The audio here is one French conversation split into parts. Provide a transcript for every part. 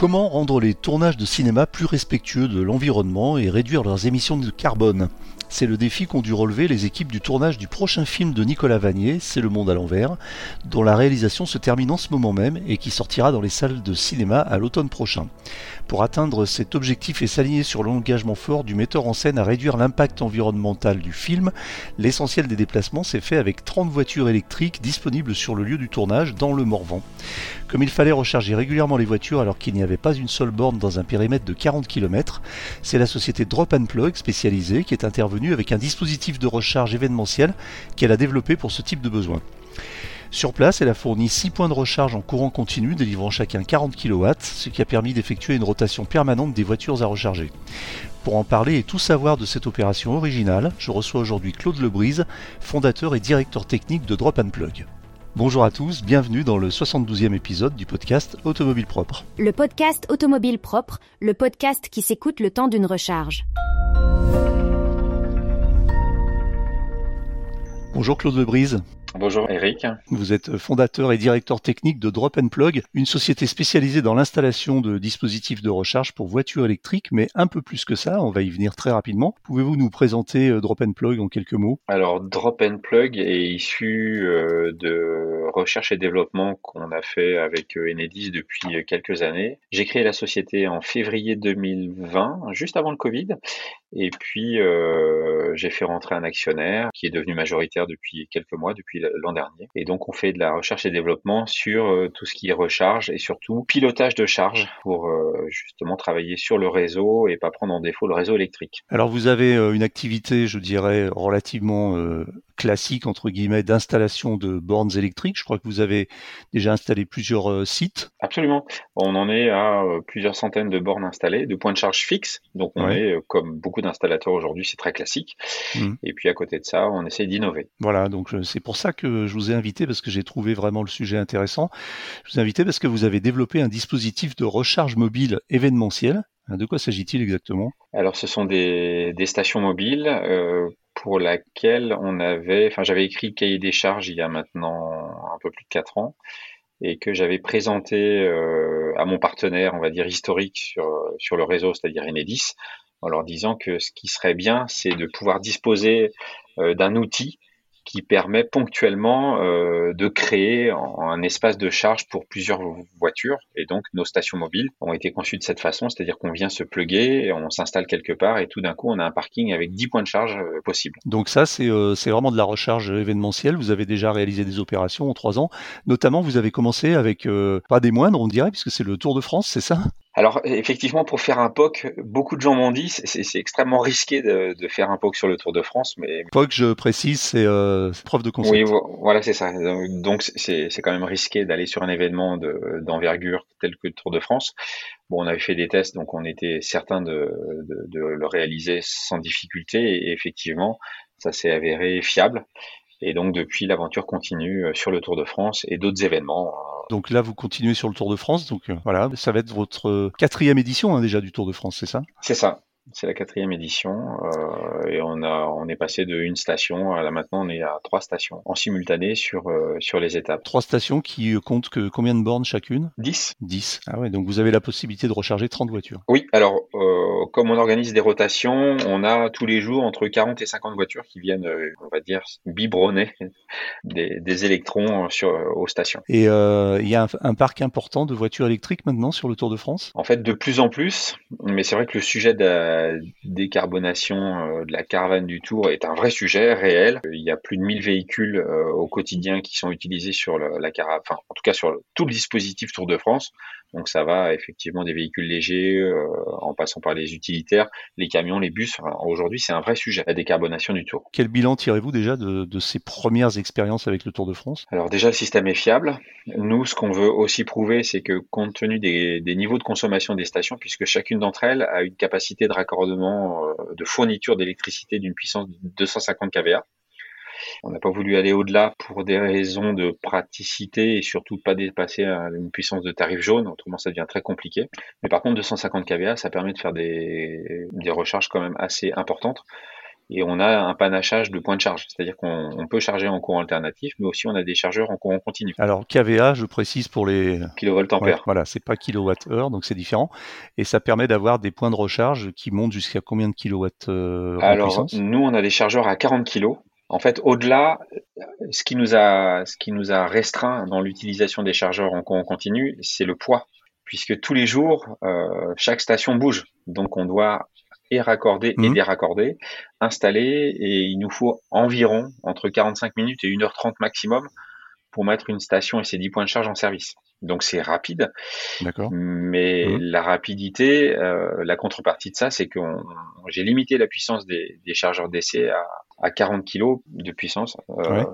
Comment rendre les tournages de cinéma plus respectueux de l'environnement et réduire leurs émissions de carbone c'est le défi qu'ont dû relever les équipes du tournage du prochain film de Nicolas Vanier, C'est le monde à l'envers, dont la réalisation se termine en ce moment même et qui sortira dans les salles de cinéma à l'automne prochain. Pour atteindre cet objectif et s'aligner sur l'engagement fort du metteur en scène à réduire l'impact environnemental du film, l'essentiel des déplacements s'est fait avec 30 voitures électriques disponibles sur le lieu du tournage dans le Morvan. Comme il fallait recharger régulièrement les voitures alors qu'il n'y avait pas une seule borne dans un périmètre de 40 km, c'est la société Drop and Plug spécialisée qui est intervenue avec un dispositif de recharge événementiel qu'elle a développé pour ce type de besoin. Sur place, elle a fourni 6 points de recharge en courant continu, délivrant chacun 40 kW, ce qui a permis d'effectuer une rotation permanente des voitures à recharger. Pour en parler et tout savoir de cette opération originale, je reçois aujourd'hui Claude Lebrise, fondateur et directeur technique de Drop and Plug. Bonjour à tous, bienvenue dans le 72e épisode du podcast Automobile Propre. Le podcast Automobile Propre, le podcast qui s'écoute le temps d'une recharge. Bonjour Claude Lebrise. Bonjour Eric. Vous êtes fondateur et directeur technique de Drop and Plug, une société spécialisée dans l'installation de dispositifs de recharge pour voitures électriques, mais un peu plus que ça, on va y venir très rapidement. Pouvez-vous nous présenter euh, Drop and Plug en quelques mots? Alors Drop and Plug est issu euh, de recherche et développement qu'on a fait avec euh, Enedis depuis quelques années. J'ai créé la société en février 2020, juste avant le Covid, et puis j'ai fait rentrer un actionnaire qui est devenu majoritaire depuis quelques mois, depuis l'an dernier. Et donc on fait de la recherche et développement sur euh, tout ce qui est recharge et surtout pilotage de charge pour euh, justement travailler sur le réseau et pas prendre en défaut le réseau électrique. Alors vous avez euh, une activité, je dirais, relativement classique entre guillemets d'installation de bornes électriques. Je crois que vous avez déjà installé plusieurs sites. Absolument. On en est à plusieurs centaines de bornes installées, de points de charge fixes. Donc on est comme beaucoup d'installateurs aujourd'hui, c'est très classique. Mmh. Et puis à côté de ça, on essaie d'innover. Voilà, donc c'est pour ça que je vous ai invité parce que j'ai trouvé vraiment le sujet intéressant. Je vous ai invité parce que vous avez développé un dispositif de recharge mobile événementiel. Hein, de quoi s'agit-il exactement? Alors, ce sont des, stations mobiles euh, pour laquelle on avait, enfin, j'avais écrit cahier des charges il y a maintenant un peu plus de quatre ans et que j'avais présenté euh, à mon partenaire, on va dire historique sur sur le réseau, c'est-à-dire Enedis, en leur disant que ce qui serait bien, c'est de pouvoir disposer euh, d'un outil qui permet ponctuellement euh, de créer un espace de charge pour plusieurs voitures. Et donc, nos stations mobiles ont été conçues de cette façon, c'est-à-dire qu'on vient se pluguer, on s'installe quelque part et tout d'un coup, on a un parking avec 10 points de charge euh, possibles. Donc ça, euh, c'est vraiment de la recharge événementielle. Vous avez déjà réalisé des opérations en trois ans. Notamment, vous avez commencé avec pas des moindres, on dirait, puisque c'est le Tour de France, c'est ça? Alors effectivement, pour faire un POC, beaucoup de gens m'ont dit c'est extrêmement risqué de, de, faire un POC sur le Tour de France. Mais POC, je précise, c'est euh, preuve de concept. Oui, voilà, c'est ça. Donc c'est quand même risqué d'aller sur un événement d'envergure tel que le Tour de France. Bon, on avait fait des tests, donc on était certain de, de, de le réaliser sans difficulté. Et effectivement, ça s'est avéré fiable. Et donc depuis, l'aventure continue euh, sur le Tour de France et d'autres événements. Euh. Donc là, vous continuez sur le Tour de France. Donc euh, voilà, ça va être votre quatrième édition hein, déjà du Tour de France, c'est ça? C'est ça. C'est la quatrième édition euh, et on a on est passé de une station à là maintenant on est à trois stations en simultané sur euh, sur les étapes. Trois stations qui comptent que combien de bornes chacune? 10. 10. Ah ouais, donc vous avez la possibilité de recharger 30 voitures. Oui, alors euh, comme on organise des rotations, on a tous les jours entre 40 et 50 voitures qui viennent on va dire biberonner des, des électrons sur aux stations. Et il y a un, un, parc important de voitures électriques maintenant sur le Tour de France? En fait, de plus en plus, mais c'est vrai que le sujet de décarbonation euh, de la caravane du Tour est un vrai sujet réel. Il y a plus de 1000 véhicules euh, au quotidien qui sont utilisés sur la caravane, enfin en tout cas sur tout le dispositif Tour de France. Donc ça va effectivement des véhicules légers euh, en passant par les utilitaires, les camions, les bus. Aujourd'hui, c'est un vrai sujet, la décarbonation du Tour. Quel bilan tirez-vous déjà de, ces premières expériences avec le Tour de France? Alors déjà, le système est fiable. Nous, ce qu'on veut aussi prouver, c'est que compte tenu des, niveaux de consommation des stations, puisque chacune d'entre elles a une capacité de raccordement euh, de fourniture d'électricité d'une puissance de 250 kVA, on n'a pas voulu aller au-delà pour des raisons de praticité et surtout pas dépasser une puissance de tarif jaune, autrement ça devient très compliqué. Mais par contre 250 kVA, ça permet de faire des, des recharges quand même assez importantes et on a un panachage de points de charge. C'est-à-dire qu'on peut charger en courant alternatif, mais aussi on a des chargeurs en courant continu. Alors KVA, je précise pour les kilovolts ampères. voilà, c'est pas kilowatt-heure, donc c'est différent. Et ça permet d'avoir des points de recharge qui montent jusqu'à combien de kilowatts euh, Alors, nous, on a des chargeurs à 40 kg. En fait, au-delà, ce qui nous a, ce qui nous a restreint dans l'utilisation des chargeurs en courant continu, c'est le poids, puisque tous les jours, euh, chaque station bouge. Donc, on doit et raccorder et mhm. déraccorder, installer, et il nous faut environ entre 45 minutes et 1h30 maximum pour mettre une station et ses 10 points de charge en service. Donc c'est rapide, mais mhm. la rapidité, euh, la contrepartie de ça, c'est que j'ai limité la puissance des, chargeurs d'essai à, à, 40 kg de puissance, euh,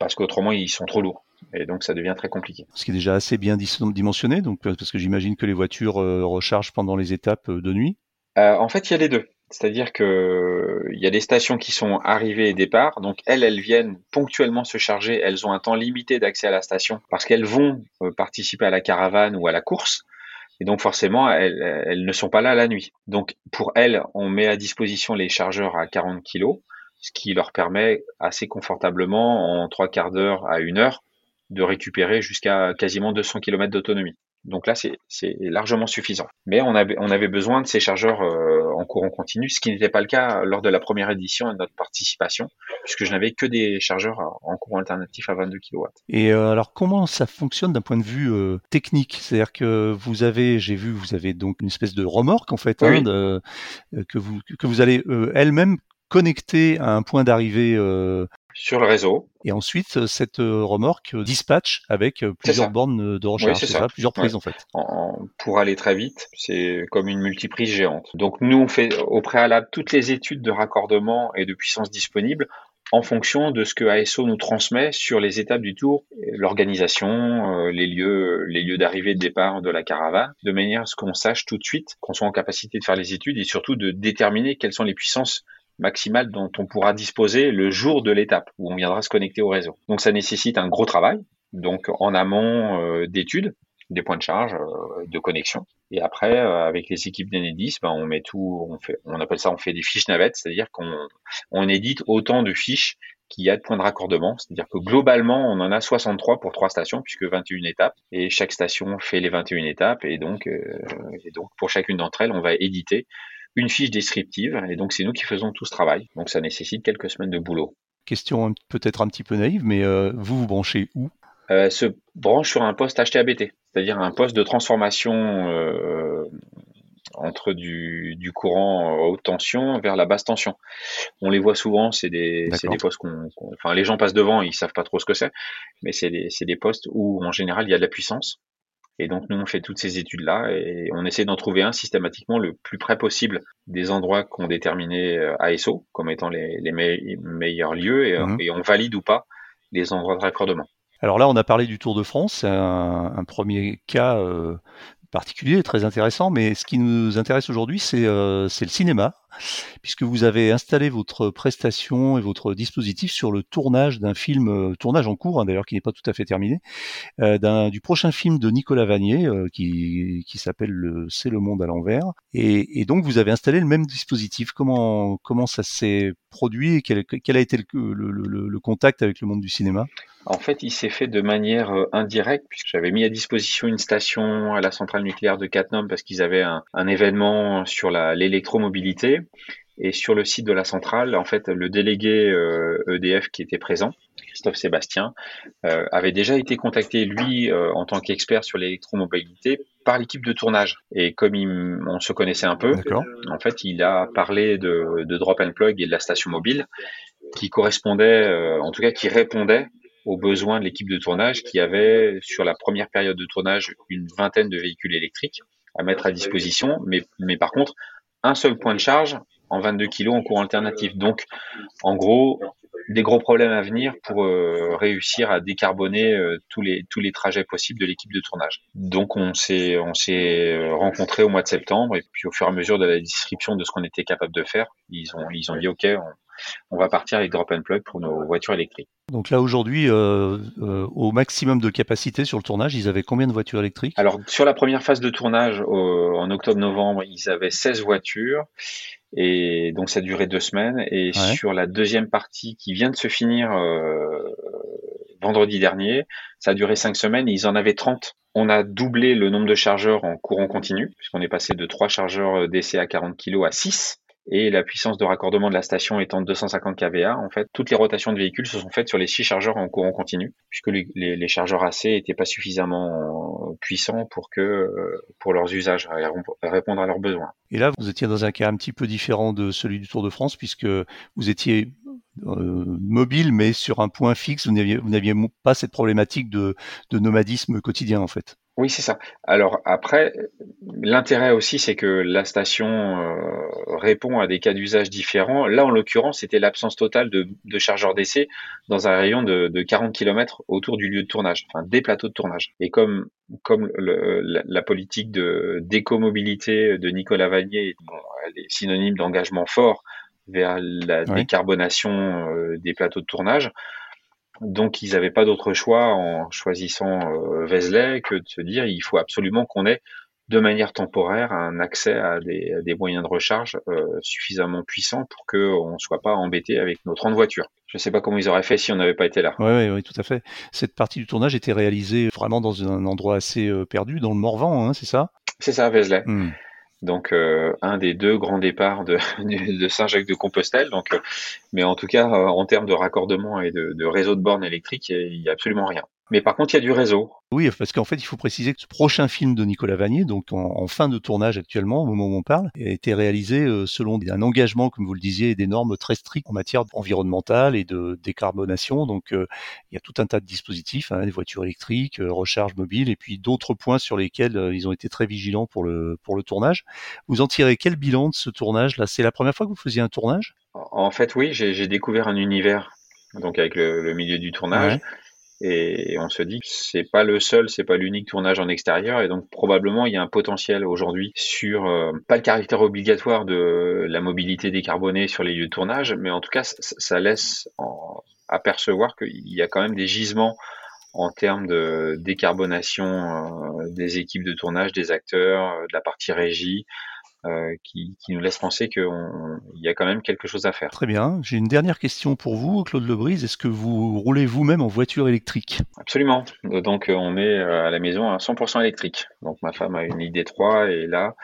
parce qu'autrement ils sont trop lourds. Et donc ça devient très compliqué. Ce qui est déjà assez bien dimensionné, donc parce que j'imagine que les voitures euh, rechargent pendant les étapes de nuit. Euh, en fait, il y a les deux. C'est-à-dire que il y a des stations qui sont arrivées et départ, donc elles, elles viennent ponctuellement se charger. Elles ont un temps limité d'accès à la station parce qu'elles vont euh, participer à la caravane ou à la course. Et donc forcément, elles, elles, ne sont pas là la nuit. Donc pour elles, on met à disposition les chargeurs à 40 kg, ce qui leur permet assez confortablement, en trois quarts d'heure à une heure, de récupérer jusqu'à quasiment 200 km d'autonomie. Donc là, c'est largement suffisant. Mais on avait, on avait besoin de ces chargeurs euh, en courant continu, ce qui n'était pas le cas lors de la première édition et de notre participation, puisque je n'avais que des chargeurs en courant alternatif à 22 kW. Et euh, alors, comment ça fonctionne d'un point de vue euh, technique? C'est-à-dire que vous avez, j'ai vu, vous avez donc une espèce de remorque en fait, hein, que vous que vous allez elle-même connecter à un point d'arrivée sur le réseau. Et ensuite, euh, cette euh, remorque euh, dispatch avec plusieurs bornes de recharge, c'est ça. plusieurs prises en fait. pour aller très vite, c'est comme une multiprise géante. Donc nous, on fait au préalable toutes les études de raccordement et de puissance disponible en fonction de ce que ASO nous transmet sur les étapes du tour, l'organisation, les lieux, les lieux d'arrivée et de départ de la caravane, de manière à ce qu'on sache tout de suite, qu'on soit en capacité de faire les études et surtout de déterminer quelles sont les puissances maximale dont on pourra disposer le jour de l'étape où on viendra se connecter au réseau. Donc ça nécessite un gros travail, donc en amont euh, d'études, des points de charge, euh, de connexion. Et après, euh, avec les équipes d'Enedis, ben, on met tout, on fait, on appelle ça, on fait des fiches navettes, c'est-à-dire qu'on on édite autant de fiches qu'il y a de points de raccordement. C'est-à-dire que globalement, on en a 63 pour trois stations, puisque 21 étapes, et chaque station fait les 21 étapes, et donc, et donc pour chacune d'entre elles, on va éditer une fiche descriptive, et donc c'est nous qui faisons tout ce travail. Donc ça nécessite quelques semaines de boulot. Question peut-être un petit peu naïve, mais euh, vous vous branchez où? Euh, Se branche sur un poste HTABT, c'est-à-dire un poste de transformation euh, entre du, courant haute tension vers la basse tension. On les voit souvent, c'est des, des, postes qu'on, enfin les gens passent devant, ils savent pas trop ce que c'est, mais c'est des, des postes où en général il y a de la puissance et donc nous on fait toutes ces études là et on essaie d'en trouver un systématiquement le plus près possible des endroits qu'on déterminé euh, ASO comme étant les, meilleurs lieux mhm. et, on valide ou pas les endroits de raccordement. Alors là, on a parlé du Tour de France, un, un premier cas euh, particulier, très intéressant, mais ce qui nous intéresse aujourd'hui, c'est euh, le cinéma, puisque vous avez installé votre prestation et votre dispositif sur le tournage d'un film, euh, tournage en cours hein, d'ailleurs, qui n'est pas tout à fait terminé, euh, du prochain film de Nicolas Vanier, qui, s'appelle C'est le monde à l'envers, et, et, donc vous avez installé le même dispositif. Comment, ça s'est produit et quel, a été le contact avec le monde du cinéma? En fait, il s'est fait de manière euh, indirecte, puisque j'avais mis à disposition une station à la centrale nucléaire de Cattenom parce qu'ils avaient un, événement sur l'électromobilité. Et sur le site de la centrale, en fait, le délégué EDF euh, e qui était présent, Christophe Sébastien, euh, avait déjà été contacté, lui, en tant qu'expert sur l'électromobilité, par l'équipe de tournage. Et comme on se connaissait un peu, en fait, il a parlé de, de, Drop and Plug et de la station mobile, qui correspondait, en tout cas, qui répondait aux besoins de l'équipe de tournage qui avait, sur la première période de tournage, une vingtaine de véhicules électriques à mettre à disposition, mais, mais par contre, un seul point de charge en 22 kg en courant alternatif. Donc, en gros, des gros problèmes à venir pour euh, réussir à décarboner euh, tous les tous les trajets possibles de l'équipe de tournage. Donc on s'est on s'est euh, rencontré au mois de septembre et puis au fur et à mesure de la description de ce qu'on était capable de faire, ils ont ils ont dit OK, on, on va partir avec Drop and Plug pour nos voitures électriques. Donc là aujourd'hui, euh, euh, au maximum de capacité sur le tournage, ils avaient combien de voitures électriques? Alors sur la première phase de tournage en octobre-novembre, ils avaient 16 voitures Et donc ça a duré deux semaines. Et sur la deuxième partie qui vient de se finir euh, vendredi dernier, ça a duré cinq semaines et ils en avaient 30. On a doublé le nombre de chargeurs en courant continu, puisqu'on est passé de trois chargeurs DC à 40 kg à 6 et la puissance de raccordement de la station étant de 250 kVA, en fait, toutes les rotations de véhicules se sont faites sur les six chargeurs en courant continu, puisque les, chargeurs AC n'étaient pas suffisamment puissants pour que euh, pour leurs usages, répondre à leurs besoins. Et là, vous étiez dans un cas un petit peu différent de celui du Tour de France, puisque vous étiez mobile, mais sur un point fixe, vous n'aviez pas cette problématique de nomadisme quotidien, en fait. Oui, c'est ça. Alors après, l'intérêt aussi, c'est que la station euh, répond à des cas d'usage différents. Là, en l'occurrence, c'était l'absence totale de, de chargeurs d'essai dans un rayon de, de, 40 km autour du lieu de tournage, enfin des plateaux de tournage. Et comme comme la, politique de d'écomobilité de Nicolas Vanier, elle est synonyme d'engagement fort vers la décarbonation euh, des plateaux de tournage. Donc ils n'avaient pas d'autre choix en choisissant euh, Vézelay que de se dire il faut absolument qu'on ait de manière temporaire un accès à des, moyens de recharge euh, suffisamment puissants pour qu'on ne soit pas embêté avec nos 30 voitures. Je ne sais pas comment ils auraient fait si on n'avait pas été là. Oui, oui, tout à fait. Cette partie du tournage était réalisée vraiment dans un endroit assez perdu, dans le Morvan, hein, c'est ça? C'est ça, Vézelay. Hmm donc euh, un des deux grands départs de, de Saint-Jacques-de-Compostelle. Donc, euh, mais en tout cas, euh, en termes de raccordement et de, de réseau de bornes électriques, il n'y a absolument rien. Mais par contre, il y a du réseau. Oui, parce qu'en fait, il faut préciser que ce prochain film de Nicolas Vanier, donc en, fin de tournage actuellement, au moment où on parle, a été réalisé euh, selon un engagement, comme vous le disiez, et des normes très strictes en matière environnementale et de décarbonation. Donc, euh, il y a tout un tas de dispositifs, hein, des voitures électriques, euh, recharge mobile, et puis d'autres points sur lesquels ils ont été très vigilants pour le pour le tournage. Vous en tirez quel bilan de ce tournage Là, c'est la première fois que vous faisiez un tournage? En fait, oui, j'ai découvert un univers, donc avec le, milieu du tournage. Et on se dit que c'est pas le seul, c'est pas l'unique tournage en extérieur, et donc probablement il y a un potentiel aujourd'hui sur euh, pas le caractère obligatoire de la mobilité décarbonée sur les lieux de tournage, mais en tout cas ça laisse apercevoir qu'il y a quand même des gisements en termes de décarbonation euh, des équipes de tournage, des acteurs, euh, de la partie régie, euh, qui, qui, nous laisse penser qu'il y a quand même quelque chose à faire. Très bien. J'ai une dernière question pour vous, Claude Lebrise. Est-ce que vous roulez vous-même en voiture électrique? Absolument. Donc euh, on est euh, à la maison à 100% électrique. Donc ma femme a une ID3 et là,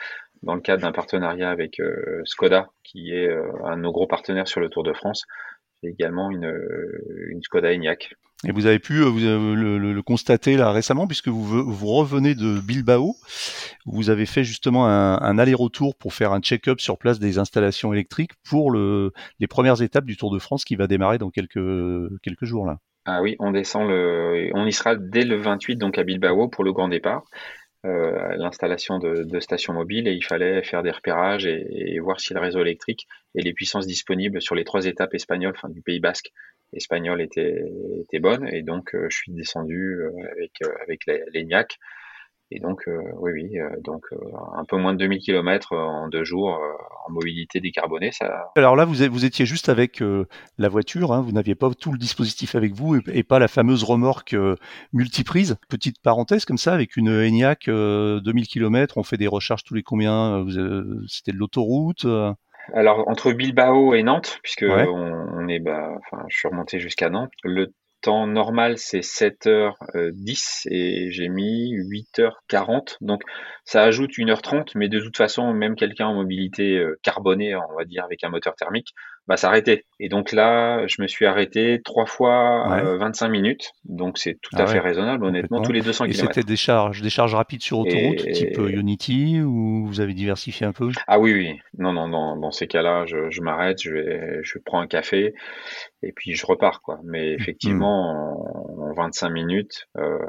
dans le cadre d'un partenariat avec Skoda, qui est un de nos gros partenaires sur le Tour de France, j'ai également une, une Skoda Enyaq et vous avez pu vous le, constater là récemment, puisque vous, revenez de Bilbao. Vous avez fait justement un, aller-retour pour faire un check-up sur place des installations électriques pour le, les premières étapes du Tour de France qui va démarrer dans quelques, jours là. Ah oui, on descend le, on y sera dès le 28 donc à Bilbao pour le grand départ. Euh, l'installation de, stations mobiles et il fallait faire des repérages et, et, voir si le réseau électrique et les puissances disponibles sur les trois étapes espagnoles, enfin du Pays Basque, espagnol était, bonne et donc euh, je suis descendu euh, avec euh, avec l'ENIAC et donc oui oui donc un peu moins de 2000 km en deux jours en mobilité décarbonée ça. Alors là vous, vous étiez juste avec la voiture, hein, vous n'aviez pas tout le dispositif avec vous et, pas la fameuse remorque multiprise. Petite parenthèse comme ça avec une ENIAC 2000 km, on fait des recharges tous les combien C'était de l'autoroute alors entre Bilbao et Nantes, puisque on, est, bah, enfin, je suis remonté jusqu'à Nantes. Le temps normal c'est 7h10 et j'ai mis 8h40. Donc ça ajoute 1h30, mais de toute façon, même quelqu'un en mobilité euh, carbonée, on va dire avec un moteur thermique, va s'arrêter. Et donc là, je me suis arrêté trois fois 25 euh, minutes. Donc c'est tout ah à fait raisonnable, honnêtement, tous les 200 km. Et c'était des charges, des charges rapides sur autoroute, type euh, Unity, ou vous avez diversifié un peu? Ah oui, oui. Non, non, non dans ces cas-là, je, je m'arrête, je, vais, je prends un café et puis je repars. quoi. Mais mmh. effectivement, en, 25 minutes, euh,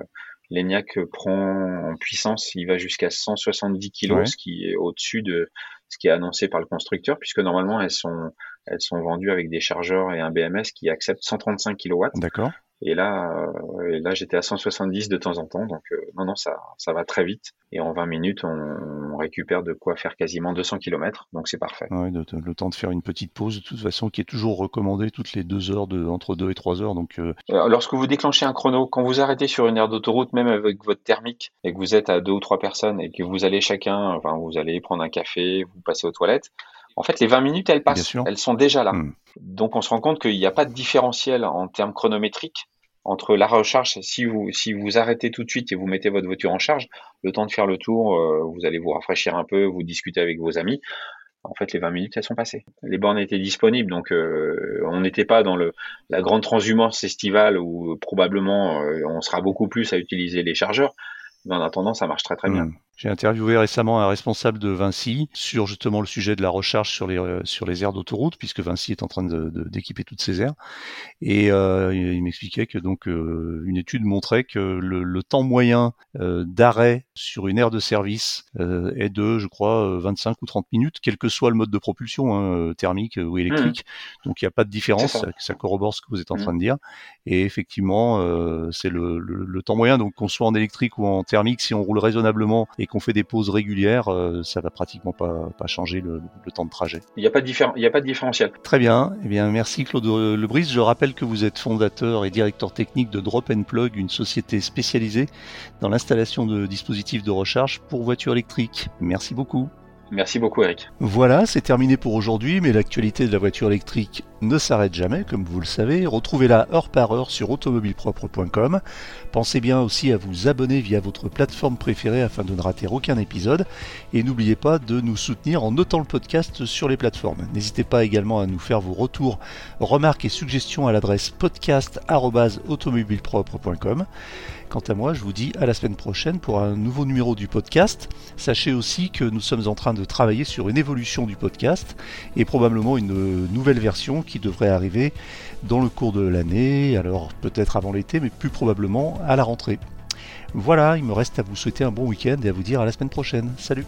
l'ENIAC prend en puissance, il va jusqu'à 170 kg, ce qui est au-dessus de ce qui est annoncé par le constructeur, puisque normalement elles sont elles sont vendues avec des chargeurs et un BMS qui acceptent 135 kW. D'accord. Et là, euh, et là j'étais à 170 de temps en temps, donc euh, non, non, ça, ça va très vite. Et en 20 minutes, on, récupère de quoi faire quasiment 200 km, donc c'est parfait. Ouais, le temps de faire une petite pause, de toute façon, qui est toujours recommandée toutes les deux heures, de, entre deux et trois heures. Donc, euh... lorsque vous déclenchez un chrono, quand vous arrêtez sur une aire d'autoroute, même avec votre thermique, et que vous êtes à deux ou trois personnes, et que vous allez chacun, enfin, vous allez prendre un café, vous passez aux toilettes, En fait, les 20 minutes, elles passent, elles sont déjà là. Hmm. Donc, on se rend compte qu'il n'y a pas de différentiel en termes chronométriques entre la recharge. Si vous, si vous arrêtez tout de suite et vous mettez votre voiture en charge, le temps de faire le tour, euh, vous allez vous rafraîchir un peu, vous discuter avec vos amis. En fait, les 20 minutes, elles sont passées. Les bornes étaient disponibles, donc euh, on n'était pas dans le, la grande transhumance estivale où euh, probablement euh, on sera beaucoup plus à utiliser les chargeurs. Mais en attendant, ça marche très très bien. J'ai interviewé récemment un responsable de Vinci sur justement le sujet de la recharge sur les euh, sur les aires d'autoroute, puisque Vinci est en train de- de- d'équiper toutes ces aires. Et euh, il m'expliquait que donc euh, une étude montrait que le, le temps moyen d'arrêt sur une aire de service est de, je crois, euh, 25 ou 30 minutes, quel que soit le mode de propulsion, hein, thermique ou électrique. Donc il n'y a pas de différence. Ça. Corrobore ce que vous êtes en Mhm. train de dire. Et effectivement, c'est le, le- le temps moyen. Donc qu'on soit en électrique ou en thermique, si on roule raisonnablement et qu'on fait des pauses régulières, euh, ça va pratiquement pas, pas changer le, le temps de trajet. Il n'y a pas de il a pas de différentiel. Très bien. Eh bien, merci Claude Lebris. Je rappelle que vous êtes fondateur et directeur technique de Drop and Plug, une société spécialisée dans l'installation de dispositifs de recharge pour voitures électriques. Merci beaucoup. Merci beaucoup, Eric. Voilà, c'est terminé pour aujourd'hui, mais l'actualité de la voiture électrique ne s'arrête jamais, comme vous le savez. Retrouvez-la heure par heure sur automobilepropre.com. Pensez bien aussi à vous abonner via votre plateforme préférée afin de ne rater aucun épisode. Et n'oubliez pas de nous soutenir en notant le podcast sur les plateformes. N'hésitez pas également à nous faire vos retours, remarques et suggestions à l'adresse podcast.automobilepropre.com. Quant à moi, je vous dis à la semaine prochaine pour un nouveau numéro du podcast. Sachez aussi que nous sommes en train de travailler sur une évolution du podcast et probablement une nouvelle version qui devrait arriver dans le cours de l'année, alors peut-être avant l'été, mais plus probablement à la rentrée. Voilà, il me reste à vous souhaiter un bon week-end et à vous dire à la semaine prochaine. Salut